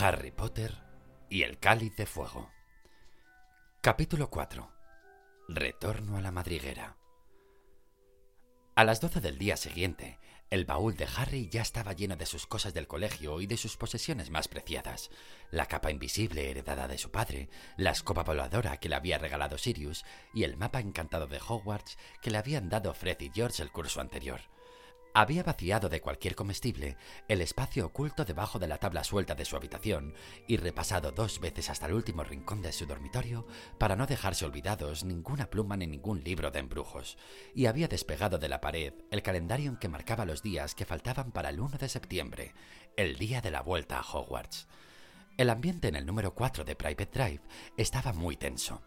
Harry Potter y el cáliz de fuego. Capítulo 4. Retorno a la madriguera. A las doce del día siguiente, el baúl de Harry ya estaba lleno de sus cosas del colegio y de sus posesiones más preciadas. La capa invisible heredada de su padre, la escoba voladora que le había regalado Sirius y el mapa encantado de Hogwarts que le habían dado Fred y George el curso anterior. Había vaciado de cualquier comestible el espacio oculto debajo de la tabla suelta de su habitación y repasado dos veces hasta el último rincón de su dormitorio para no dejarse olvidados ninguna pluma ni ningún libro de embrujos, y había despegado de la pared el calendario en que marcaba los días que faltaban para el 1 de septiembre, el día de la vuelta a Hogwarts. El ambiente en el número 4 de Private Drive estaba muy tenso.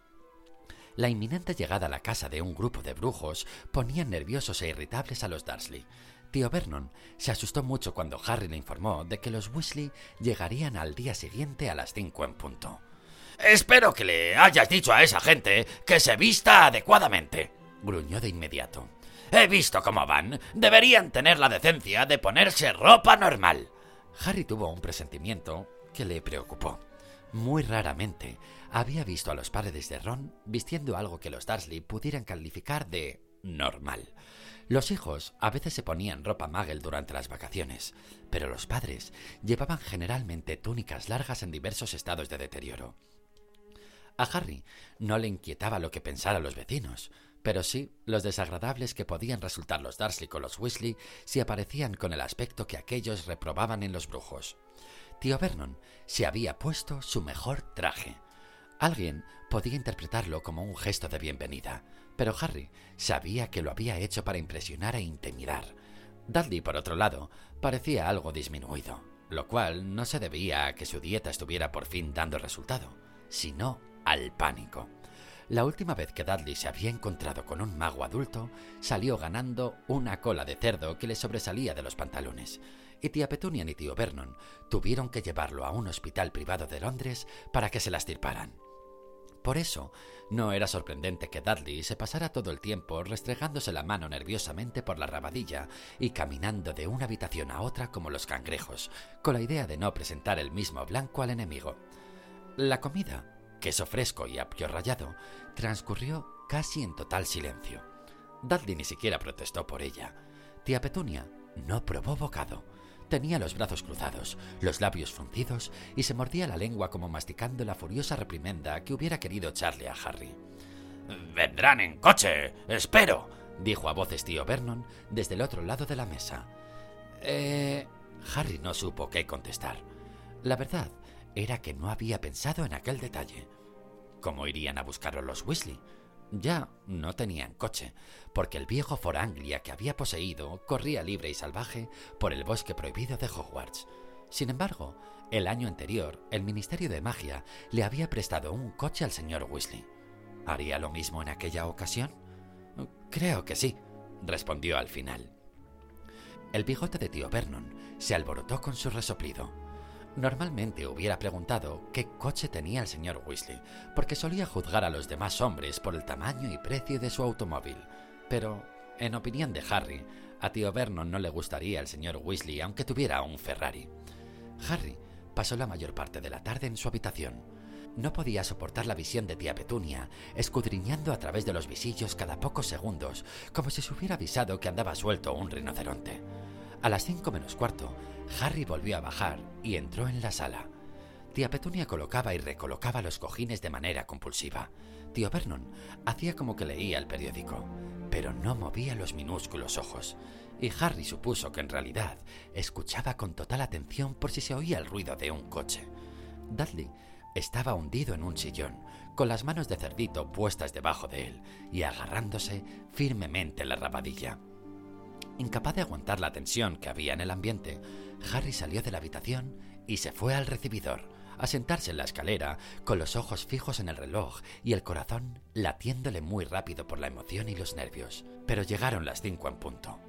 La inminente llegada a la casa de un grupo de brujos ponía nerviosos e irritables a los Dursley, Tío Vernon se asustó mucho cuando Harry le informó de que los Weasley llegarían al día siguiente a las cinco en punto. Espero que le hayas dicho a esa gente que se vista adecuadamente, gruñó de inmediato. He visto cómo van. Deberían tener la decencia de ponerse ropa normal. Harry tuvo un presentimiento que le preocupó. Muy raramente había visto a los padres de Ron vistiendo algo que los Dursley pudieran calificar de normal. Los hijos a veces se ponían ropa magel durante las vacaciones, pero los padres llevaban generalmente túnicas largas en diversos estados de deterioro. A Harry no le inquietaba lo que pensaran los vecinos, pero sí los desagradables que podían resultar los Dursley con los Weasley si aparecían con el aspecto que aquellos reprobaban en los brujos. Tío Vernon se había puesto su mejor traje. Alguien podía interpretarlo como un gesto de bienvenida, pero Harry sabía que lo había hecho para impresionar e intimidar. Dudley, por otro lado, parecía algo disminuido, lo cual no se debía a que su dieta estuviera por fin dando resultado, sino al pánico. La última vez que Dudley se había encontrado con un mago adulto, salió ganando una cola de cerdo que le sobresalía de los pantalones, y tía Petunia y tío Vernon tuvieron que llevarlo a un hospital privado de Londres para que se las tirparan. Por eso, no era sorprendente que Dudley se pasara todo el tiempo restregándose la mano nerviosamente por la rabadilla y caminando de una habitación a otra como los cangrejos, con la idea de no presentar el mismo blanco al enemigo. La comida, queso fresco y apio rallado, transcurrió casi en total silencio. Dudley ni siquiera protestó por ella. Tía Petunia no probó bocado Tenía los brazos cruzados, los labios fruncidos y se mordía la lengua como masticando la furiosa reprimenda que hubiera querido echarle a Harry. Vendrán en coche, espero, dijo a voces tío Vernon desde el otro lado de la mesa. Eh... Harry no supo qué contestar. La verdad era que no había pensado en aquel detalle. ¿Cómo irían a buscarlo los Weasley? Ya no tenían coche, porque el viejo Foranglia que había poseído corría libre y salvaje por el bosque prohibido de Hogwarts. Sin embargo, el año anterior, el Ministerio de Magia le había prestado un coche al señor Weasley. ¿Haría lo mismo en aquella ocasión? Creo que sí, respondió al final. El bigote de tío Vernon se alborotó con su resoplido. Normalmente hubiera preguntado qué coche tenía el señor Weasley, porque solía juzgar a los demás hombres por el tamaño y precio de su automóvil. Pero, en opinión de Harry, a tío Vernon no le gustaría el señor Weasley aunque tuviera un Ferrari. Harry pasó la mayor parte de la tarde en su habitación. No podía soportar la visión de tía Petunia, escudriñando a través de los visillos cada pocos segundos, como si se hubiera avisado que andaba suelto un rinoceronte. A las cinco menos cuarto, Harry volvió a bajar y entró en la sala. Tía Petunia colocaba y recolocaba los cojines de manera compulsiva. Tío Vernon hacía como que leía el periódico, pero no movía los minúsculos ojos, y Harry supuso que en realidad escuchaba con total atención por si se oía el ruido de un coche. Dudley estaba hundido en un sillón, con las manos de cerdito puestas debajo de él y agarrándose firmemente la rabadilla. Incapaz de aguantar la tensión que había en el ambiente, Harry salió de la habitación y se fue al recibidor, a sentarse en la escalera, con los ojos fijos en el reloj y el corazón latiéndole muy rápido por la emoción y los nervios. Pero llegaron las cinco en punto.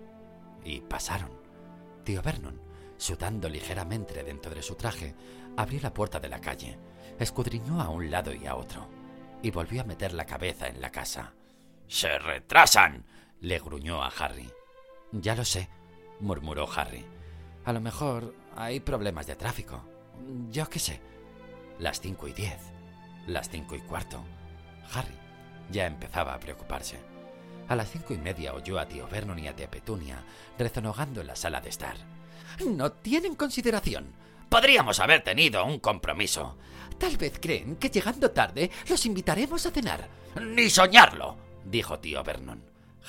Y pasaron. Tío Vernon, sudando ligeramente dentro de su traje, abrió la puerta de la calle, escudriñó a un lado y a otro, y volvió a meter la cabeza en la casa. ¡Se retrasan! le gruñó a Harry. Ya lo sé, murmuró Harry. A lo mejor hay problemas de tráfico. yo qué sé. Las cinco y diez. Las cinco y cuarto. Harry ya empezaba a preocuparse. A las cinco y media oyó a tío Vernon y a tía Petunia rezonogando en la sala de estar. No tienen consideración. Podríamos haber tenido un compromiso. Tal vez creen que llegando tarde los invitaremos a cenar. Ni soñarlo, dijo tío Vernon.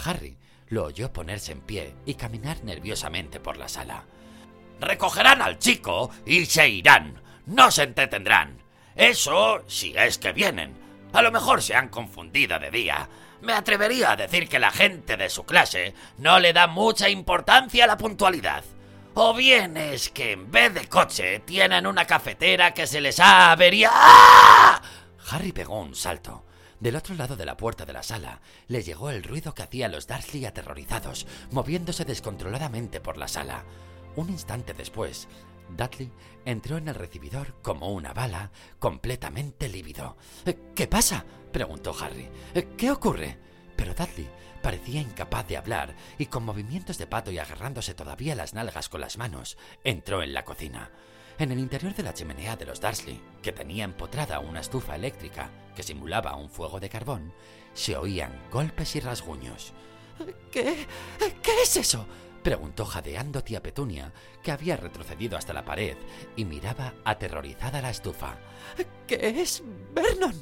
Harry lo oyó ponerse en pie y caminar nerviosamente por la sala. Recogerán al chico y se irán. No se entretendrán. Eso si es que vienen. A lo mejor se han confundido de día. Me atrevería a decir que la gente de su clase no le da mucha importancia a la puntualidad. O bien es que en vez de coche tienen una cafetera que se les ha averiado. ¡Ah! Harry pegó un salto. Del otro lado de la puerta de la sala le llegó el ruido que hacían los Dursley aterrorizados, moviéndose descontroladamente por la sala. Un instante después, Dudley entró en el recibidor como una bala, completamente lívido. ¿Qué pasa? preguntó Harry. ¿Qué ocurre? Pero Dudley parecía incapaz de hablar y con movimientos de pato y agarrándose todavía las nalgas con las manos, entró en la cocina. En el interior de la chimenea de los Dursley, que tenía empotrada una estufa eléctrica que simulaba un fuego de carbón, se oían golpes y rasguños. ¿Qué? ¿Qué es eso? preguntó jadeando tía Petunia, que había retrocedido hasta la pared y miraba aterrorizada la estufa. ¿Qué es Vernon?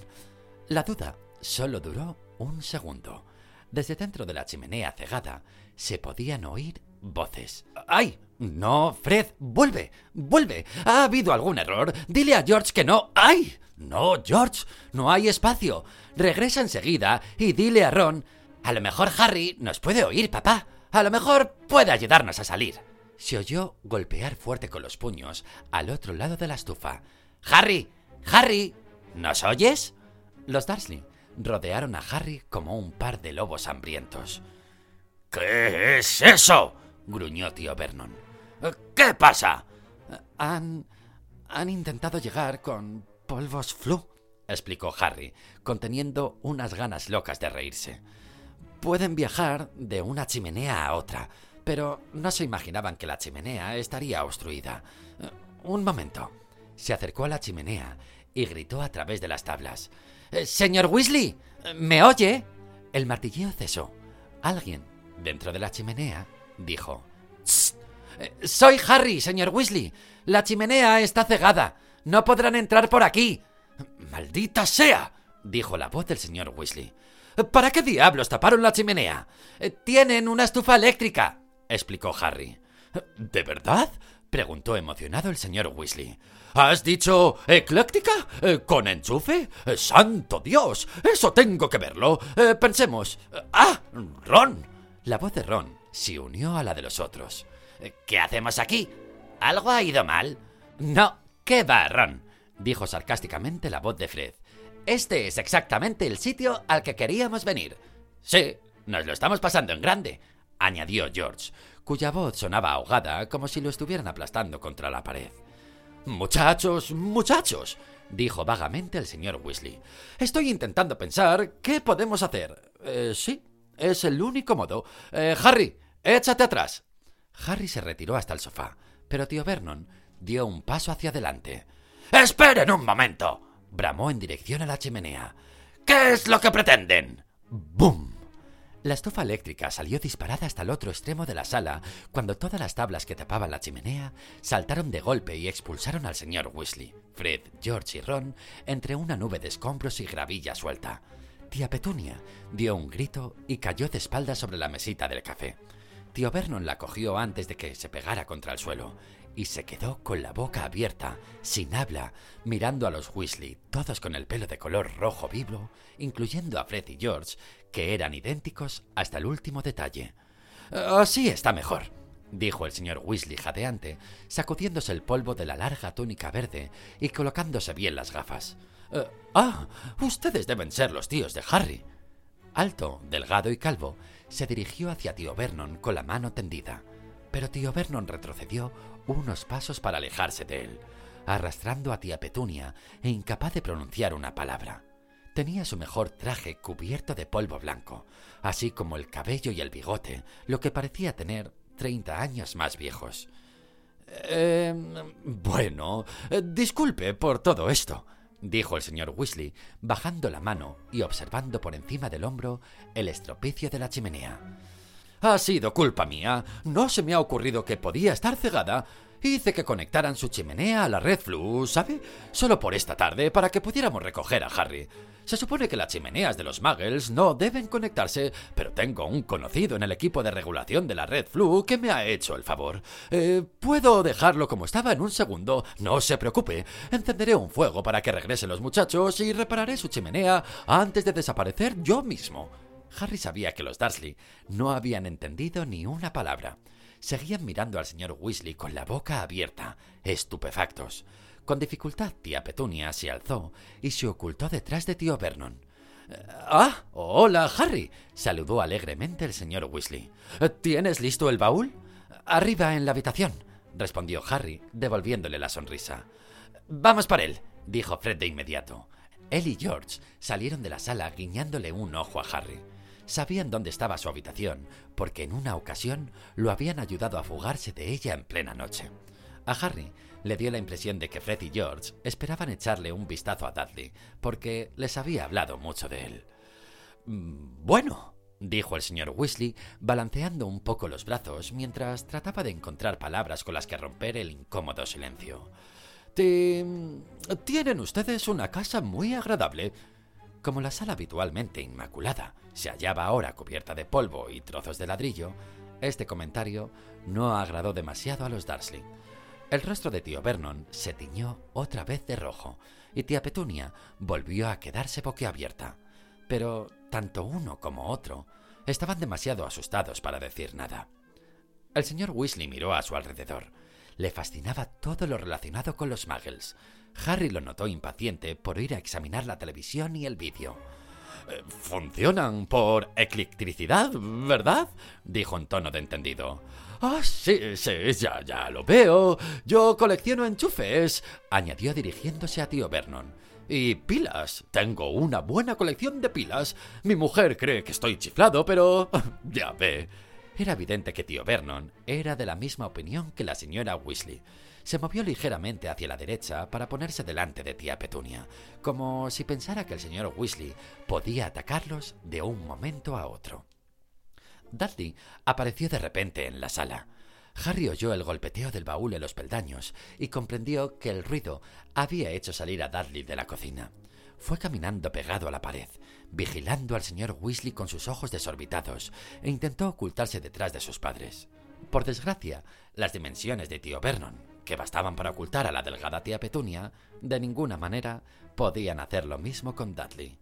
La duda solo duró un segundo. Desde dentro de la chimenea cegada se podían oír voces. ¡Ay! No, Fred, vuelve, vuelve. ¿Ha habido algún error? Dile a George que no. ¡Ay! No, George, no hay espacio. Regresa enseguida y dile a Ron. A lo mejor Harry nos puede oír, papá. A lo mejor puede ayudarnos a salir. Se oyó golpear fuerte con los puños al otro lado de la estufa. Harry, Harry, ¿nos oyes? Los Dursley rodearon a Harry como un par de lobos hambrientos. ¿Qué es eso? Gruñó tío Vernon. ¿Qué pasa? Han. han intentado llegar con polvos flu, explicó Harry, conteniendo unas ganas locas de reírse. Pueden viajar de una chimenea a otra, pero no se imaginaban que la chimenea estaría obstruida. Un momento. Se acercó a la chimenea y gritó a través de las tablas. Eh, señor Weasley, ¿me oye? El martilleo cesó. Alguien, dentro de la chimenea, dijo. Eh, soy Harry, señor Weasley. La chimenea está cegada. No podrán entrar por aquí. Maldita sea, dijo la voz del señor Weasley. ¿Para qué diablos taparon la chimenea? Eh, tienen una estufa eléctrica, explicó Harry. ¿De verdad? preguntó emocionado el señor Weasley. ¿Has dicho ecléctica? Eh, ¿Con enchufe? ¡Santo Dios! Eso tengo que verlo. Pensemos. ¡Ah! Ron. La voz de Ron se unió a la de los otros. ¿Qué hacemos aquí? ¿Algo ha ido mal? No. ¿Qué va, Ron? dijo sarcásticamente la voz de Fred. Este es exactamente el sitio al que queríamos venir. Sí, nos lo estamos pasando en grande, añadió George, cuya voz sonaba ahogada como si lo estuvieran aplastando contra la pared. Muchachos, muchachos, dijo vagamente el señor Weasley. Estoy intentando pensar qué podemos hacer. Eh, sí, es el único modo. Eh, Harry, échate atrás. Harry se retiró hasta el sofá, pero tío Vernon dio un paso hacia adelante. Esperen un momento, bramó en dirección a la chimenea. ¿Qué es lo que pretenden? ¡Bum! La estufa eléctrica salió disparada hasta el otro extremo de la sala cuando todas las tablas que tapaban la chimenea saltaron de golpe y expulsaron al señor Weasley, Fred, George y Ron entre una nube de escombros y gravilla suelta. Tía Petunia dio un grito y cayó de espaldas sobre la mesita del café. Tío Vernon la cogió antes de que se pegara contra el suelo y se quedó con la boca abierta, sin habla, mirando a los Weasley, todos con el pelo de color rojo vivo, incluyendo a Fred y George, que eran idénticos hasta el último detalle. Así está mejor, dijo el señor Weasley jadeante, sacudiéndose el polvo de la larga túnica verde y colocándose bien las gafas. Eh, ah, ustedes deben ser los tíos de Harry. Alto, delgado y calvo, se dirigió hacia tío Vernon con la mano tendida, pero tío Vernon retrocedió unos pasos para alejarse de él, arrastrando a tía Petunia e incapaz de pronunciar una palabra. Tenía su mejor traje cubierto de polvo blanco, así como el cabello y el bigote, lo que parecía tener treinta años más viejos. Eh, bueno, disculpe por todo esto, dijo el señor Weasley, bajando la mano y observando por encima del hombro el estropicio de la chimenea. Ha sido culpa mía. No se me ha ocurrido que podía estar cegada. Hice que conectaran su chimenea a la red Flu, ¿sabe? Solo por esta tarde, para que pudiéramos recoger a Harry. Se supone que las chimeneas de los Muggles no deben conectarse, pero tengo un conocido en el equipo de regulación de la red Flu que me ha hecho el favor. Eh, puedo dejarlo como estaba en un segundo, no se preocupe. Encenderé un fuego para que regresen los muchachos y repararé su chimenea antes de desaparecer yo mismo. Harry sabía que los Dursley no habían entendido ni una palabra. Seguían mirando al señor Weasley con la boca abierta, estupefactos. Con dificultad, tía Petunia se alzó y se ocultó detrás de tío Vernon. Ah, hola, Harry, saludó alegremente el señor Weasley. ¿Tienes listo el baúl? Arriba en la habitación, respondió Harry, devolviéndole la sonrisa. Vamos por él, dijo Fred de inmediato. Él y George salieron de la sala guiñándole un ojo a Harry. Sabían dónde estaba su habitación, porque en una ocasión lo habían ayudado a fugarse de ella en plena noche. A Harry le dio la impresión de que Fred y George esperaban echarle un vistazo a Dudley, porque les había hablado mucho de él. Mm, bueno, dijo el señor Weasley, balanceando un poco los brazos mientras trataba de encontrar palabras con las que romper el incómodo silencio. Tienen ustedes una casa muy agradable. Como la sala habitualmente inmaculada se hallaba ahora cubierta de polvo y trozos de ladrillo, este comentario no agradó demasiado a los Dursley. El rostro de tío Vernon se tiñó otra vez de rojo y tía Petunia volvió a quedarse boquiabierta. Pero tanto uno como otro estaban demasiado asustados para decir nada. El señor Weasley miró a su alrededor. Le fascinaba todo lo relacionado con los muggles. Harry lo notó impaciente por ir a examinar la televisión y el vídeo. Eh, Funcionan por electricidad, ¿verdad? dijo en tono de entendido. Ah, sí, sí, ya, ya lo veo. Yo colecciono enchufes, añadió dirigiéndose a tío Vernon. Y pilas. Tengo una buena colección de pilas. Mi mujer cree que estoy chiflado, pero... ya ve. Era evidente que tío Vernon era de la misma opinión que la señora Weasley. Se movió ligeramente hacia la derecha para ponerse delante de tía Petunia, como si pensara que el señor Weasley podía atacarlos de un momento a otro. Dudley apareció de repente en la sala. Harry oyó el golpeteo del baúl en los peldaños y comprendió que el ruido había hecho salir a Dudley de la cocina. Fue caminando pegado a la pared, vigilando al señor Weasley con sus ojos desorbitados, e intentó ocultarse detrás de sus padres. Por desgracia, las dimensiones de tío Vernon, que bastaban para ocultar a la delgada tía Petunia, de ninguna manera podían hacer lo mismo con Dudley.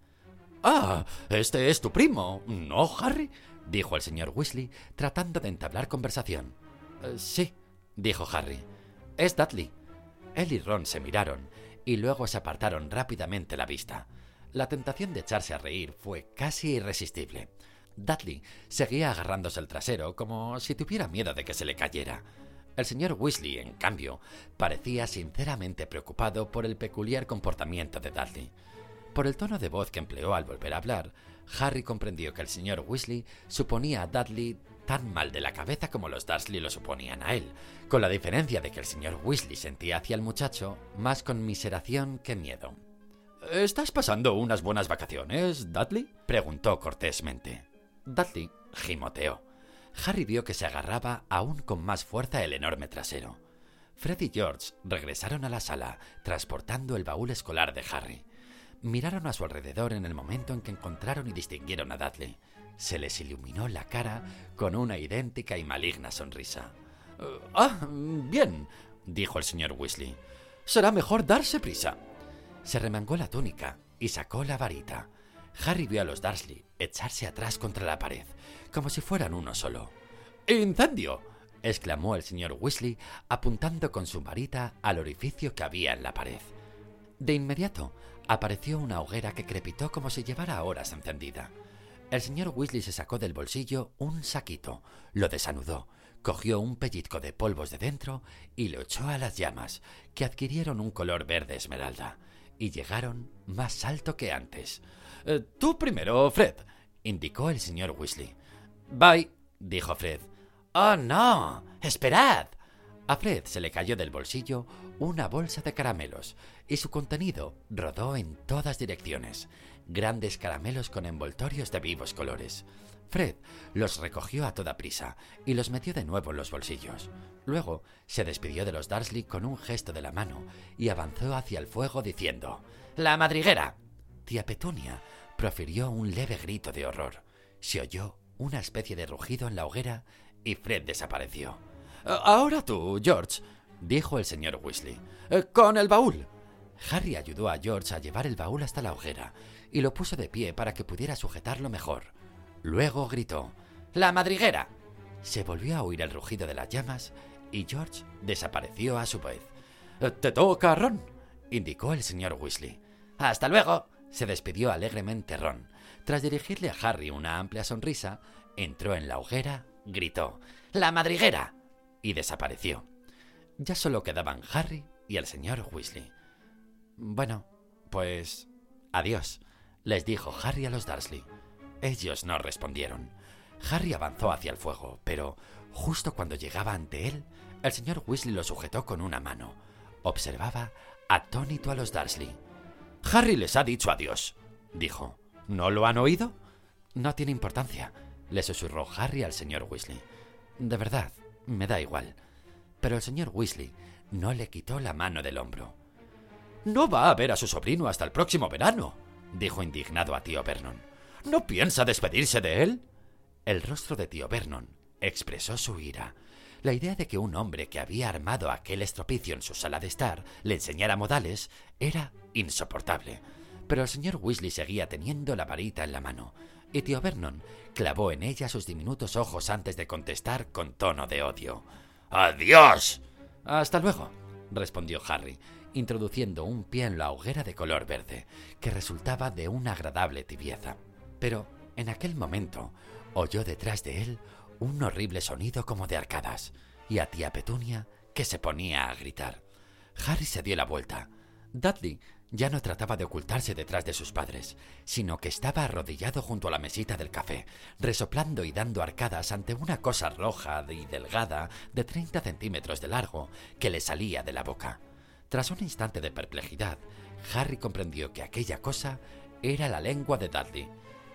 Ah, este es tu primo, ¿no, Harry? dijo el señor Weasley, tratando de entablar conversación. Eh, sí, dijo Harry. Es Dudley. Él y Ron se miraron y luego se apartaron rápidamente la vista. La tentación de echarse a reír fue casi irresistible. Dudley seguía agarrándose el trasero como si tuviera miedo de que se le cayera. El señor Weasley, en cambio, parecía sinceramente preocupado por el peculiar comportamiento de Dudley. Por el tono de voz que empleó al volver a hablar, Harry comprendió que el señor Weasley suponía a Dudley tan mal de la cabeza como los Dursley lo suponían a él, con la diferencia de que el señor Weasley sentía hacia el muchacho más conmiseración que miedo. ¿Estás pasando unas buenas vacaciones, Dudley? preguntó cortésmente. Dudley gimoteó. Harry vio que se agarraba aún con más fuerza el enorme trasero. Fred y George regresaron a la sala, transportando el baúl escolar de Harry. Miraron a su alrededor en el momento en que encontraron y distinguieron a Dudley. Se les iluminó la cara con una idéntica y maligna sonrisa. Eh, ah, bien, dijo el señor Weasley. Será mejor darse prisa. Se remangó la túnica y sacó la varita. Harry vio a los Dursley echarse atrás contra la pared, como si fueran uno solo. ¡Incendio! exclamó el señor Weasley, apuntando con su varita al orificio que había en la pared. De inmediato, apareció una hoguera que crepitó como si llevara horas encendida. El señor Weasley se sacó del bolsillo un saquito, lo desanudó, cogió un pellizco de polvos de dentro y lo echó a las llamas, que adquirieron un color verde esmeralda, y llegaron más alto que antes. Eh, tú primero, Fred, indicó el señor Weasley. Bye, dijo Fred. Oh, no. Esperad. A Fred se le cayó del bolsillo una bolsa de caramelos y su contenido rodó en todas direcciones. Grandes caramelos con envoltorios de vivos colores. Fred los recogió a toda prisa y los metió de nuevo en los bolsillos. Luego se despidió de los Darsley con un gesto de la mano y avanzó hacia el fuego diciendo ¡La madriguera! Tía Petunia profirió un leve grito de horror. Se oyó una especie de rugido en la hoguera y Fred desapareció. Ahora tú, George, dijo el señor Weasley. Eh, con el baúl. Harry ayudó a George a llevar el baúl hasta la hoguera y lo puso de pie para que pudiera sujetarlo mejor. Luego gritó ¡La madriguera! Se volvió a oír el rugido de las llamas y George desapareció a su vez. Eh, Te toca, Ron, indicó el señor Weasley. Hasta luego, se despidió alegremente Ron. Tras dirigirle a Harry una amplia sonrisa, entró en la hoguera, gritó ¡La madriguera! y desapareció. Ya solo quedaban Harry y el señor Weasley. Bueno, pues... Adiós, les dijo Harry a los Dursley. Ellos no respondieron. Harry avanzó hacia el fuego, pero justo cuando llegaba ante él, el señor Weasley lo sujetó con una mano. Observaba atónito a los Dursley. Harry les ha dicho adiós, dijo. ¿No lo han oído? No tiene importancia, le susurró Harry al señor Weasley. De verdad, me da igual. Pero el señor Weasley no le quitó la mano del hombro. No va a ver a su sobrino hasta el próximo verano, dijo indignado a tío Vernon. ¿No piensa despedirse de él? El rostro de tío Vernon expresó su ira. La idea de que un hombre que había armado aquel estropicio en su sala de estar le enseñara modales era insoportable. Pero el señor Weasley seguía teniendo la varita en la mano, y tío Vernon clavó en ella sus diminutos ojos antes de contestar con tono de odio. ¡Adiós! Hasta luego, respondió Harry, introduciendo un pie en la hoguera de color verde, que resultaba de una agradable tibieza. Pero en aquel momento oyó detrás de él un horrible sonido como de arcadas, y a tía Petunia que se ponía a gritar. Harry se dio la vuelta. Dudley ya no trataba de ocultarse detrás de sus padres, sino que estaba arrodillado junto a la mesita del café, resoplando y dando arcadas ante una cosa roja y delgada de 30 centímetros de largo que le salía de la boca. Tras un instante de perplejidad, Harry comprendió que aquella cosa era la lengua de Dudley,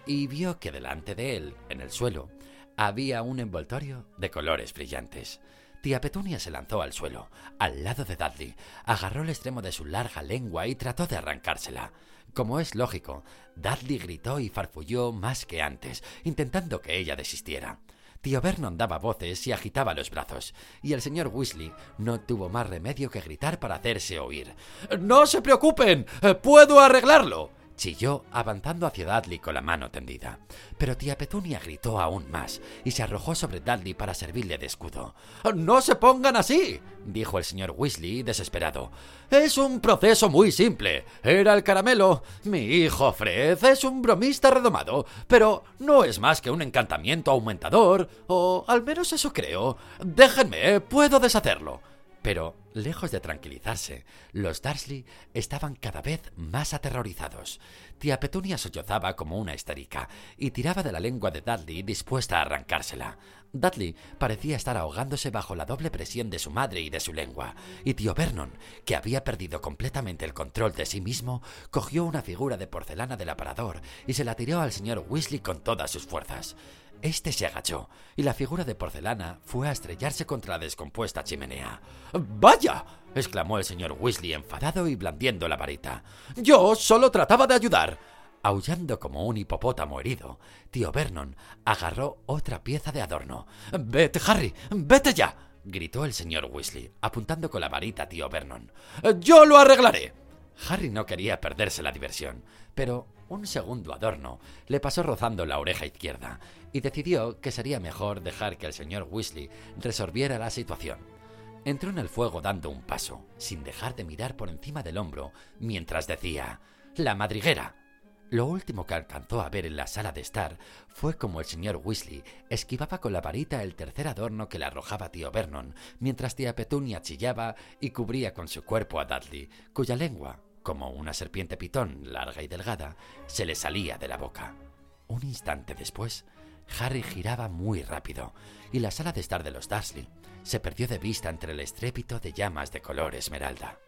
y vio que delante de él, en el suelo, había un envoltorio de colores brillantes. Tía Petunia se lanzó al suelo, al lado de Dudley, agarró el extremo de su larga lengua y trató de arrancársela. Como es lógico, Dudley gritó y farfulló más que antes, intentando que ella desistiera. Tío Vernon daba voces y agitaba los brazos, y el señor Weasley no tuvo más remedio que gritar para hacerse oír. ¡No se preocupen! ¡Puedo arreglarlo! Chilló, avanzando hacia Dudley con la mano tendida. Pero tía Petunia gritó aún más y se arrojó sobre Dudley para servirle de escudo. ¡No se pongan así! dijo el señor Weasley, desesperado. Es un proceso muy simple. Era el caramelo. Mi hijo Fred es un bromista redomado, pero no es más que un encantamiento aumentador, o al menos eso creo. Déjenme, puedo deshacerlo. Pero, lejos de tranquilizarse, los Dursley estaban cada vez más aterrorizados. Tía Petunia sollozaba como una histérica y tiraba de la lengua de Dudley dispuesta a arrancársela. Dudley parecía estar ahogándose bajo la doble presión de su madre y de su lengua, y tío Vernon, que había perdido completamente el control de sí mismo, cogió una figura de porcelana del aparador y se la tiró al señor Weasley con todas sus fuerzas. Este se agachó, y la figura de porcelana fue a estrellarse contra la descompuesta chimenea. ¡Vaya! exclamó el señor Weasley enfadado y blandiendo la varita. Yo solo trataba de ayudar. Aullando como un hipopótamo herido, tío Vernon agarró otra pieza de adorno. Vete, Harry, vete ya. gritó el señor Weasley, apuntando con la varita a tío Vernon. Yo lo arreglaré. Harry no quería perderse la diversión, pero un segundo adorno le pasó rozando la oreja izquierda y decidió que sería mejor dejar que el señor Weasley resolviera la situación. Entró en el fuego dando un paso, sin dejar de mirar por encima del hombro, mientras decía La madriguera. Lo último que alcanzó a ver en la sala de estar fue como el señor Weasley esquivaba con la varita el tercer adorno que le arrojaba tío Vernon, mientras tía Petunia chillaba y cubría con su cuerpo a Dudley, cuya lengua, como una serpiente pitón larga y delgada, se le salía de la boca. Un instante después, Harry giraba muy rápido y la sala de estar de los Dursley se perdió de vista entre el estrépito de llamas de color esmeralda.